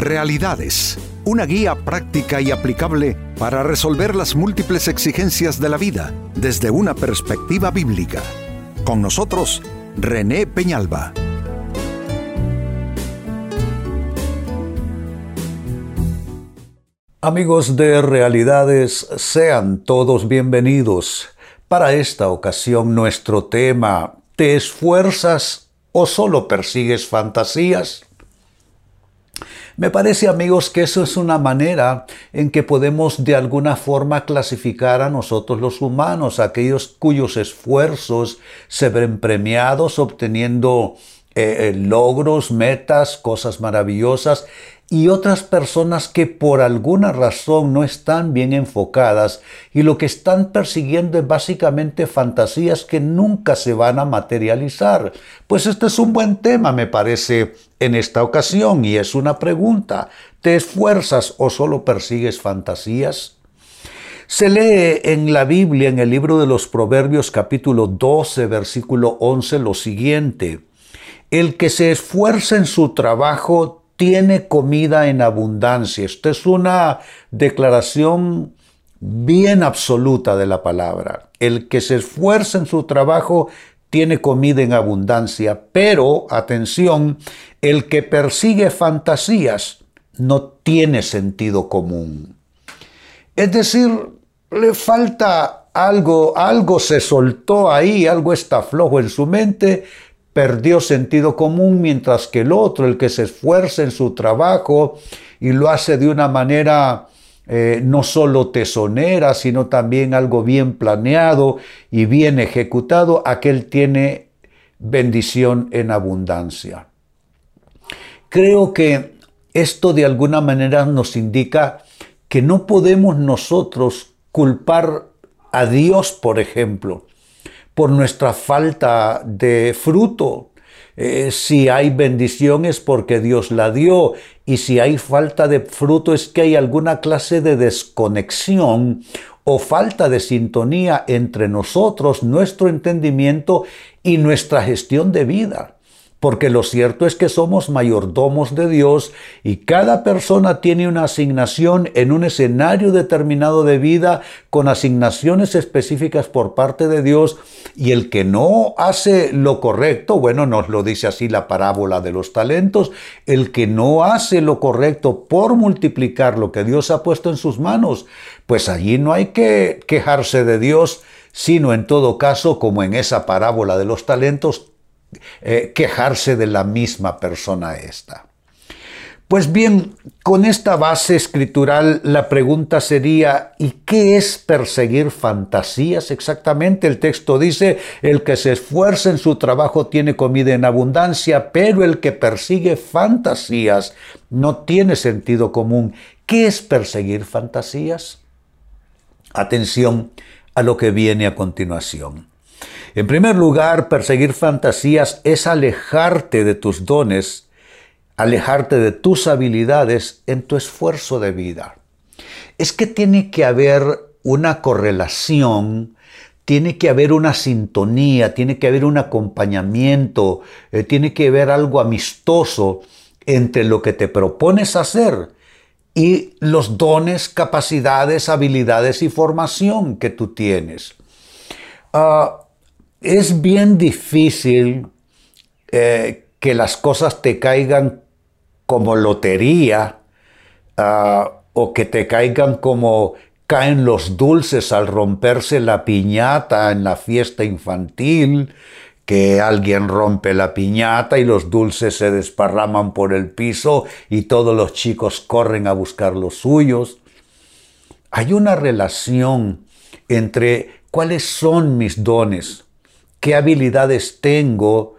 Realidades, una guía práctica y aplicable para resolver las múltiples exigencias de la vida desde una perspectiva bíblica. Con nosotros, René Peñalba. Amigos de Realidades, sean todos bienvenidos. Para esta ocasión nuestro tema, ¿te esfuerzas o solo persigues fantasías? Me parece, amigos, que eso es una manera en que podemos de alguna forma clasificar a nosotros los humanos, aquellos cuyos esfuerzos se ven premiados obteniendo eh, eh, logros, metas, cosas maravillosas y otras personas que por alguna razón no están bien enfocadas y lo que están persiguiendo es básicamente fantasías que nunca se van a materializar. Pues este es un buen tema, me parece, en esta ocasión y es una pregunta. ¿Te esfuerzas o solo persigues fantasías? Se lee en la Biblia, en el libro de los Proverbios capítulo 12, versículo 11, lo siguiente. El que se esfuerza en su trabajo tiene comida en abundancia. Esta es una declaración bien absoluta de la palabra. El que se esfuerza en su trabajo tiene comida en abundancia, pero, atención, el que persigue fantasías no tiene sentido común. Es decir, le falta algo, algo se soltó ahí, algo está flojo en su mente, perdió sentido común, mientras que el otro, el que se esfuerza en su trabajo y lo hace de una manera eh, no solo tesonera, sino también algo bien planeado y bien ejecutado, aquel tiene bendición en abundancia. Creo que esto de alguna manera nos indica que no podemos nosotros culpar a Dios, por ejemplo, por nuestra falta de fruto. Eh, si hay bendición es porque Dios la dio y si hay falta de fruto es que hay alguna clase de desconexión o falta de sintonía entre nosotros, nuestro entendimiento y nuestra gestión de vida porque lo cierto es que somos mayordomos de Dios y cada persona tiene una asignación en un escenario determinado de vida con asignaciones específicas por parte de Dios. Y el que no hace lo correcto, bueno, nos lo dice así la parábola de los talentos, el que no hace lo correcto por multiplicar lo que Dios ha puesto en sus manos, pues allí no hay que quejarse de Dios, sino en todo caso, como en esa parábola de los talentos, eh, quejarse de la misma persona esta. Pues bien, con esta base escritural la pregunta sería, ¿y qué es perseguir fantasías exactamente? El texto dice, el que se esfuerza en su trabajo tiene comida en abundancia, pero el que persigue fantasías no tiene sentido común. ¿Qué es perseguir fantasías? Atención a lo que viene a continuación. En primer lugar, perseguir fantasías es alejarte de tus dones, alejarte de tus habilidades en tu esfuerzo de vida. Es que tiene que haber una correlación, tiene que haber una sintonía, tiene que haber un acompañamiento, eh, tiene que haber algo amistoso entre lo que te propones hacer y los dones, capacidades, habilidades y formación que tú tienes. Ah, es bien difícil eh, que las cosas te caigan como lotería ah, o que te caigan como caen los dulces al romperse la piñata en la fiesta infantil, que alguien rompe la piñata y los dulces se desparraman por el piso y todos los chicos corren a buscar los suyos. Hay una relación entre cuáles son mis dones, qué habilidades tengo.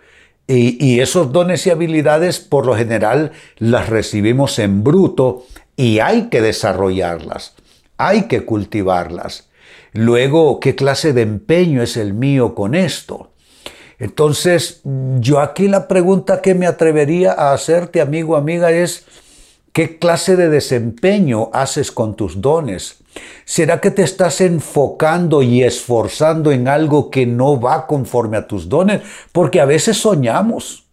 Y, esos dones y habilidades por lo general las recibimos en bruto y hay que desarrollarlas, hay que cultivarlas. Luego, ¿qué clase de empeño es el mío con esto? Entonces, yo aquí la pregunta que me atrevería a hacerte, amigo, amiga, es, ¿qué clase de desempeño haces con tus dones? ¿Será que te estás enfocando y esforzando en algo que no va conforme a tus dones? Porque a veces soñamos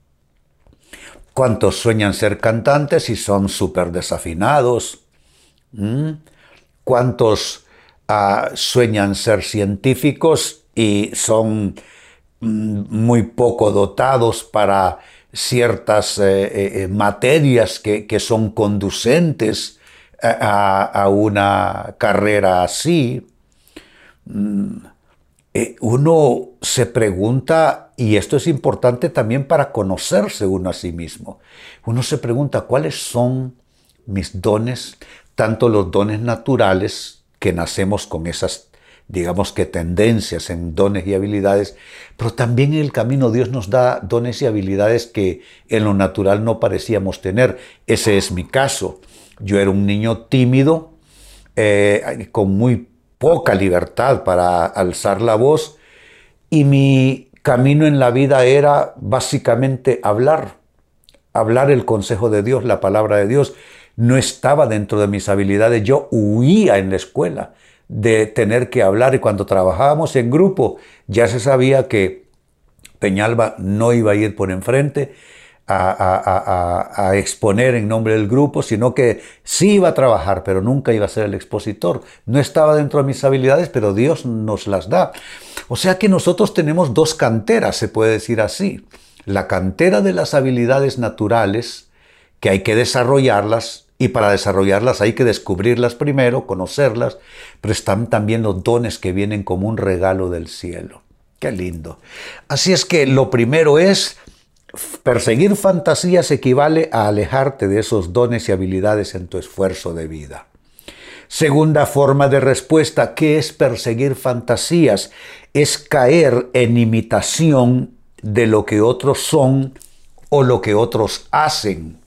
¿Cuántos sueñan ser cantantes y son súper desafinados? ¿Mm? ¿Cuántos ah, sueñan ser científicos y son mm, muy poco dotados para ciertas eh, eh, eh, materias que, son conducentes a, una carrera así? Mm, uno se pregunta, y esto es importante también para conocerse uno a sí mismo, uno se pregunta cuáles son mis dones, tanto los dones naturales, que nacemos con esas, digamos que tendencias en dones y habilidades, pero también en el camino Dios nos da dones y habilidades que en lo natural no parecíamos tener. Ese es mi caso. Yo era un niño tímido, eh, con muy poca libertad para alzar la voz, y mi camino en la vida era básicamente hablar, hablar el consejo de Dios, la palabra de Dios. No estaba dentro de mis habilidades, yo huía en la escuela de tener que hablar y cuando trabajábamos en grupo ya se sabía que Peñalba no iba a ir por enfrente a, exponer en nombre del grupo, sino que sí iba a trabajar, pero nunca iba a ser el expositor. No estaba dentro de mis habilidades, pero Dios nos las da. O sea que nosotros tenemos dos canteras, se puede decir así. La cantera de las habilidades naturales, que hay que desarrollarlas, y para desarrollarlas hay que descubrirlas primero, conocerlas, pero están también los dones que vienen como un regalo del cielo. Qué lindo. Así es que lo primero es, perseguir fantasías equivale a alejarte de esos dones y habilidades en tu esfuerzo de vida. Segunda forma de respuesta, ¿qué es perseguir fantasías? Es caer en imitación de lo que otros son o lo que otros hacen.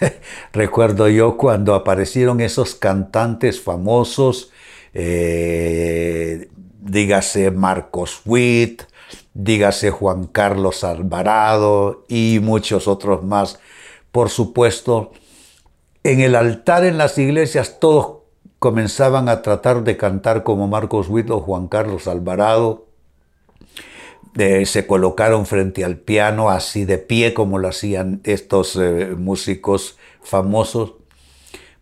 Recuerdo yo cuando aparecieron esos cantantes famosos, eh, dígase Marcos Witt, dígase Juan Carlos Alvarado y muchos otros más. Por supuesto, en el altar en las iglesias todos comenzaban a tratar de cantar como Marcos Witt Juan Carlos Alvarado. se colocaron frente al piano así de pie como lo hacían estos eh, músicos famosos.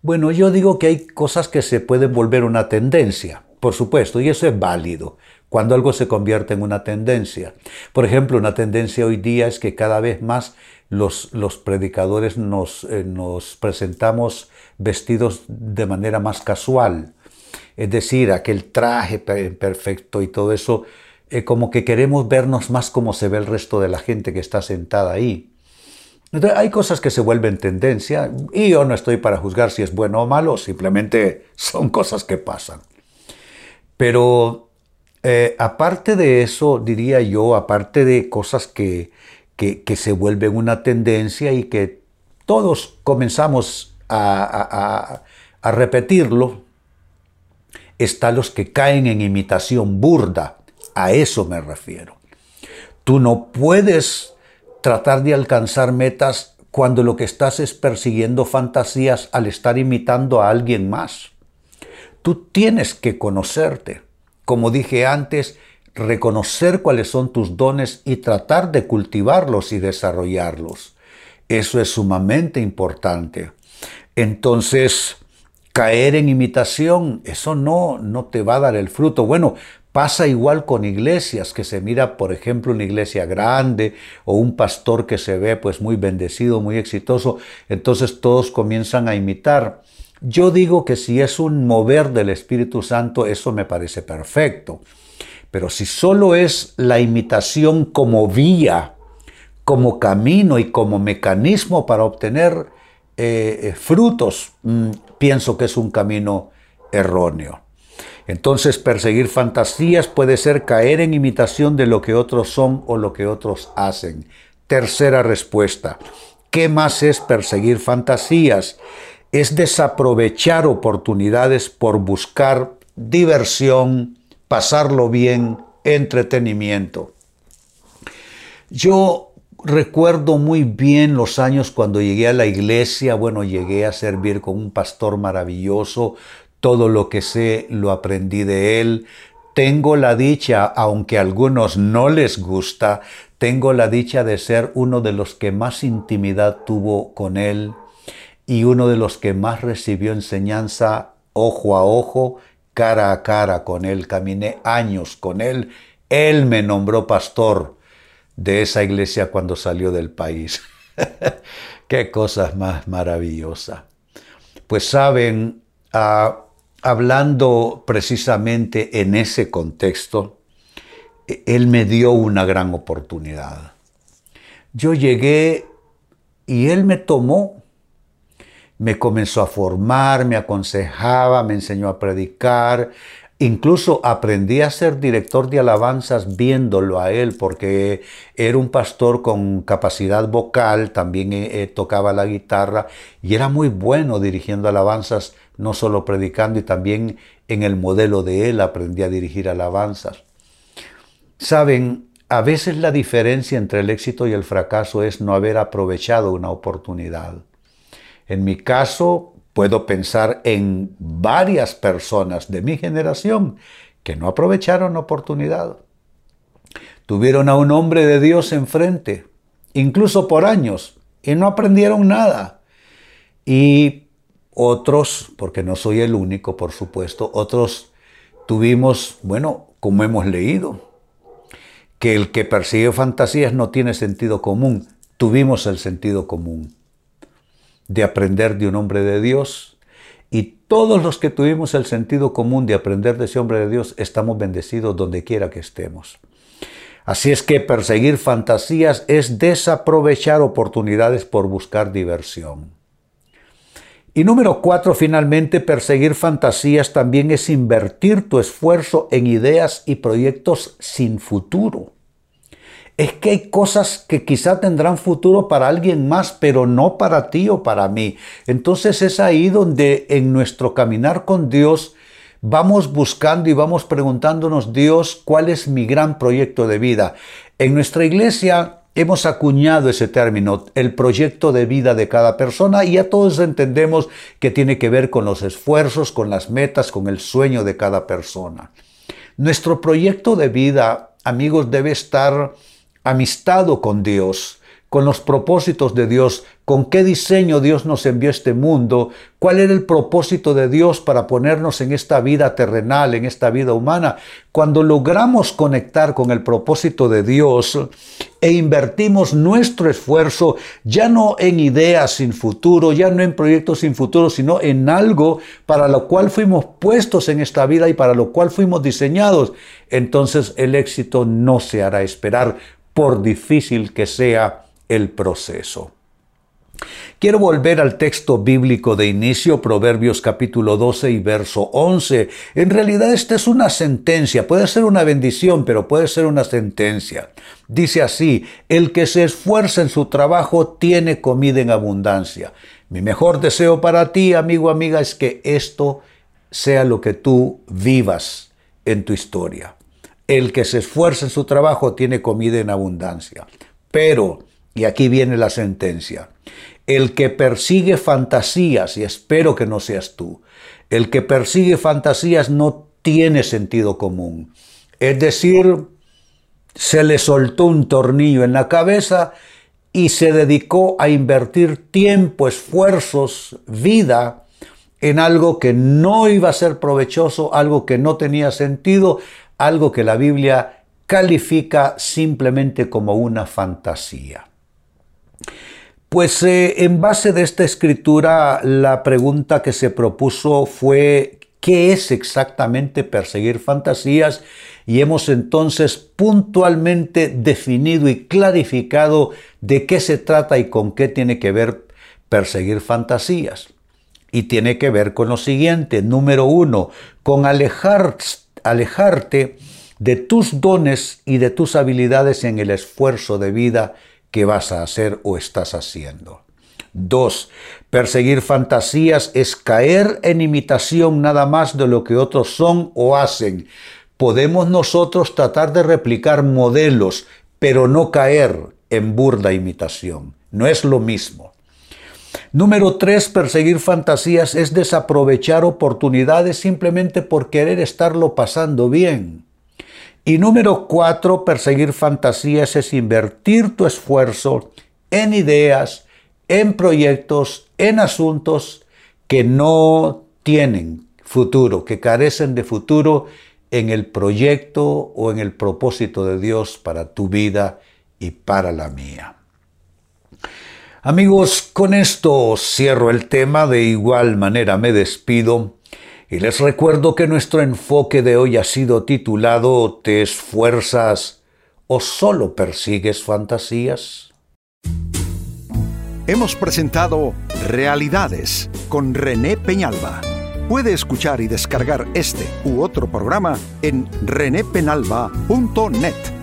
Bueno, yo digo que hay cosas que se pueden volver una tendencia, por supuesto, y eso es válido cuando algo se convierte en una tendencia. Por ejemplo, una tendencia hoy día es que cada vez más los, los predicadores nos, eh, nos presentamos vestidos de manera más casual. Es decir, aquel traje perfecto y todo eso, eh, como que queremos vernos más como se ve el resto de la gente que está sentada ahí. Entonces, hay cosas que se vuelven tendencia y yo no estoy para juzgar si es bueno o malo, simplemente son cosas que pasan. Pero eh, aparte de eso, diría yo, aparte de cosas que, que, se vuelven una tendencia y que todos comenzamos a, a, repetirlo, están los que caen en imitación burda. A eso me refiero. Tú no puedes tratar de alcanzar metas cuando lo que estás es persiguiendo fantasías al estar imitando a alguien más. Tú tienes que conocerte como dije antes, reconocer cuáles son tus dones y tratar de cultivarlos y desarrollarlos. Eso es sumamente importante. Entonces, caer en imitación, eso no, no te va a dar el fruto. Bueno, pasa igual con iglesias, que se mira, por ejemplo, una iglesia grande o un pastor que se ve pues muy bendecido, muy exitoso, entonces todos comienzan a imitar. Yo digo que si es un mover del Espíritu Santo, eso me parece perfecto. Pero si solo es la imitación como vía, como camino y como mecanismo para obtener eh, eh, frutos, mm, pienso que es un camino erróneo. Entonces perseguir fantasías puede ser caer en imitación de lo que otros son o lo que otros hacen. Tercera respuesta. ¿Qué más es perseguir fantasías? Es desaprovechar oportunidades por buscar diversión, pasarlo bien, entretenimiento. Yo recuerdo muy bien los años cuando llegué a la iglesia, bueno, llegué a servir con un pastor maravilloso, todo lo que sé lo aprendí de él, tengo la dicha, aunque a algunos no les gusta, tengo la dicha de ser uno de los que más intimidad tuvo con Él y uno de los que más recibió enseñanza ojo a ojo, cara a cara con Él. Caminé años con Él. Él me nombró pastor de esa iglesia cuando salió del país. Qué cosa más maravillosa. Pues saben, ah, hablando precisamente en ese contexto, Él me dio una gran oportunidad. Yo llegué y Él me tomó me comenzó a formar, me aconsejaba, me enseñó a predicar. Incluso aprendí a ser director de alabanzas viéndolo a él, porque era un pastor con capacidad vocal, también eh, eh, tocaba la guitarra y era muy bueno dirigiendo alabanzas, no solo predicando, y también en el modelo de él aprendí a dirigir alabanzas. Saben, a veces la diferencia entre el éxito y el fracaso es no haber aprovechado una oportunidad. En mi caso, puedo pensar en varias personas de mi generación que no aprovecharon la oportunidad. Tuvieron a un hombre de Dios enfrente, incluso por años, y no aprendieron nada. Y otros, porque no soy el único, por supuesto, otros tuvimos, bueno, como hemos leído, que el que persigue fantasías no tiene sentido común. Tuvimos el sentido común de aprender de un hombre de Dios y todos los que tuvimos el sentido común de aprender de ese hombre de Dios estamos bendecidos donde quiera que estemos. Así es que perseguir fantasías es desaprovechar oportunidades por buscar diversión. Y número cuatro, finalmente, perseguir fantasías también es invertir tu esfuerzo en ideas y proyectos sin futuro es que hay cosas que quizá tendrán futuro para alguien más, pero no para ti o para mí. Entonces es ahí donde en nuestro caminar con Dios vamos buscando y vamos preguntándonos, Dios, ¿cuál es mi gran proyecto de vida? En nuestra iglesia hemos acuñado ese término, el proyecto de vida de cada persona, y ya todos entendemos que tiene que ver con los esfuerzos, con las metas, con el sueño de cada persona. Nuestro proyecto de vida, amigos, debe estar amistado con Dios, con los propósitos de Dios, con qué diseño Dios nos envió a este mundo, cuál era el propósito de Dios para ponernos en esta vida terrenal, en esta vida humana. Cuando logramos conectar con el propósito de Dios e invertimos nuestro esfuerzo ya no en ideas sin futuro, ya no en proyectos sin futuro, sino en algo para lo cual fuimos puestos en esta vida y para lo cual fuimos diseñados, entonces el éxito no se hará esperar por difícil que sea el proceso. Quiero volver al texto bíblico de inicio, Proverbios capítulo 12 y verso 11. En realidad esta es una sentencia, puede ser una bendición, pero puede ser una sentencia. Dice así, el que se esfuerza en su trabajo tiene comida en abundancia. Mi mejor deseo para ti, amigo, amiga, es que esto sea lo que tú vivas en tu historia. El que se esfuerza en su trabajo tiene comida en abundancia. Pero, y aquí viene la sentencia, el que persigue fantasías, y espero que no seas tú, el que persigue fantasías no tiene sentido común. Es decir, se le soltó un tornillo en la cabeza y se dedicó a invertir tiempo, esfuerzos, vida en algo que no iba a ser provechoso, algo que no tenía sentido, algo que la Biblia califica simplemente como una fantasía. Pues eh, en base de esta escritura, la pregunta que se propuso fue, ¿qué es exactamente perseguir fantasías? Y hemos entonces puntualmente definido y clarificado de qué se trata y con qué tiene que ver perseguir fantasías. Y tiene que ver con lo siguiente, número uno, con alejar alejarte de tus dones y de tus habilidades en el esfuerzo de vida que vas a hacer o estás haciendo. 2. Perseguir fantasías es caer en imitación nada más de lo que otros son o hacen. Podemos nosotros tratar de replicar modelos, pero no caer en burda imitación. No es lo mismo. Número tres, perseguir fantasías es desaprovechar oportunidades simplemente por querer estarlo pasando bien. Y número cuatro, perseguir fantasías es invertir tu esfuerzo en ideas, en proyectos, en asuntos que no tienen futuro, que carecen de futuro en el proyecto o en el propósito de Dios para tu vida y para la mía. Amigos, con esto cierro el tema, de igual manera me despido y les recuerdo que nuestro enfoque de hoy ha sido titulado ¿Te esfuerzas o solo persigues fantasías? Hemos presentado Realidades con René Peñalba. Puede escuchar y descargar este u otro programa en renépenalba.net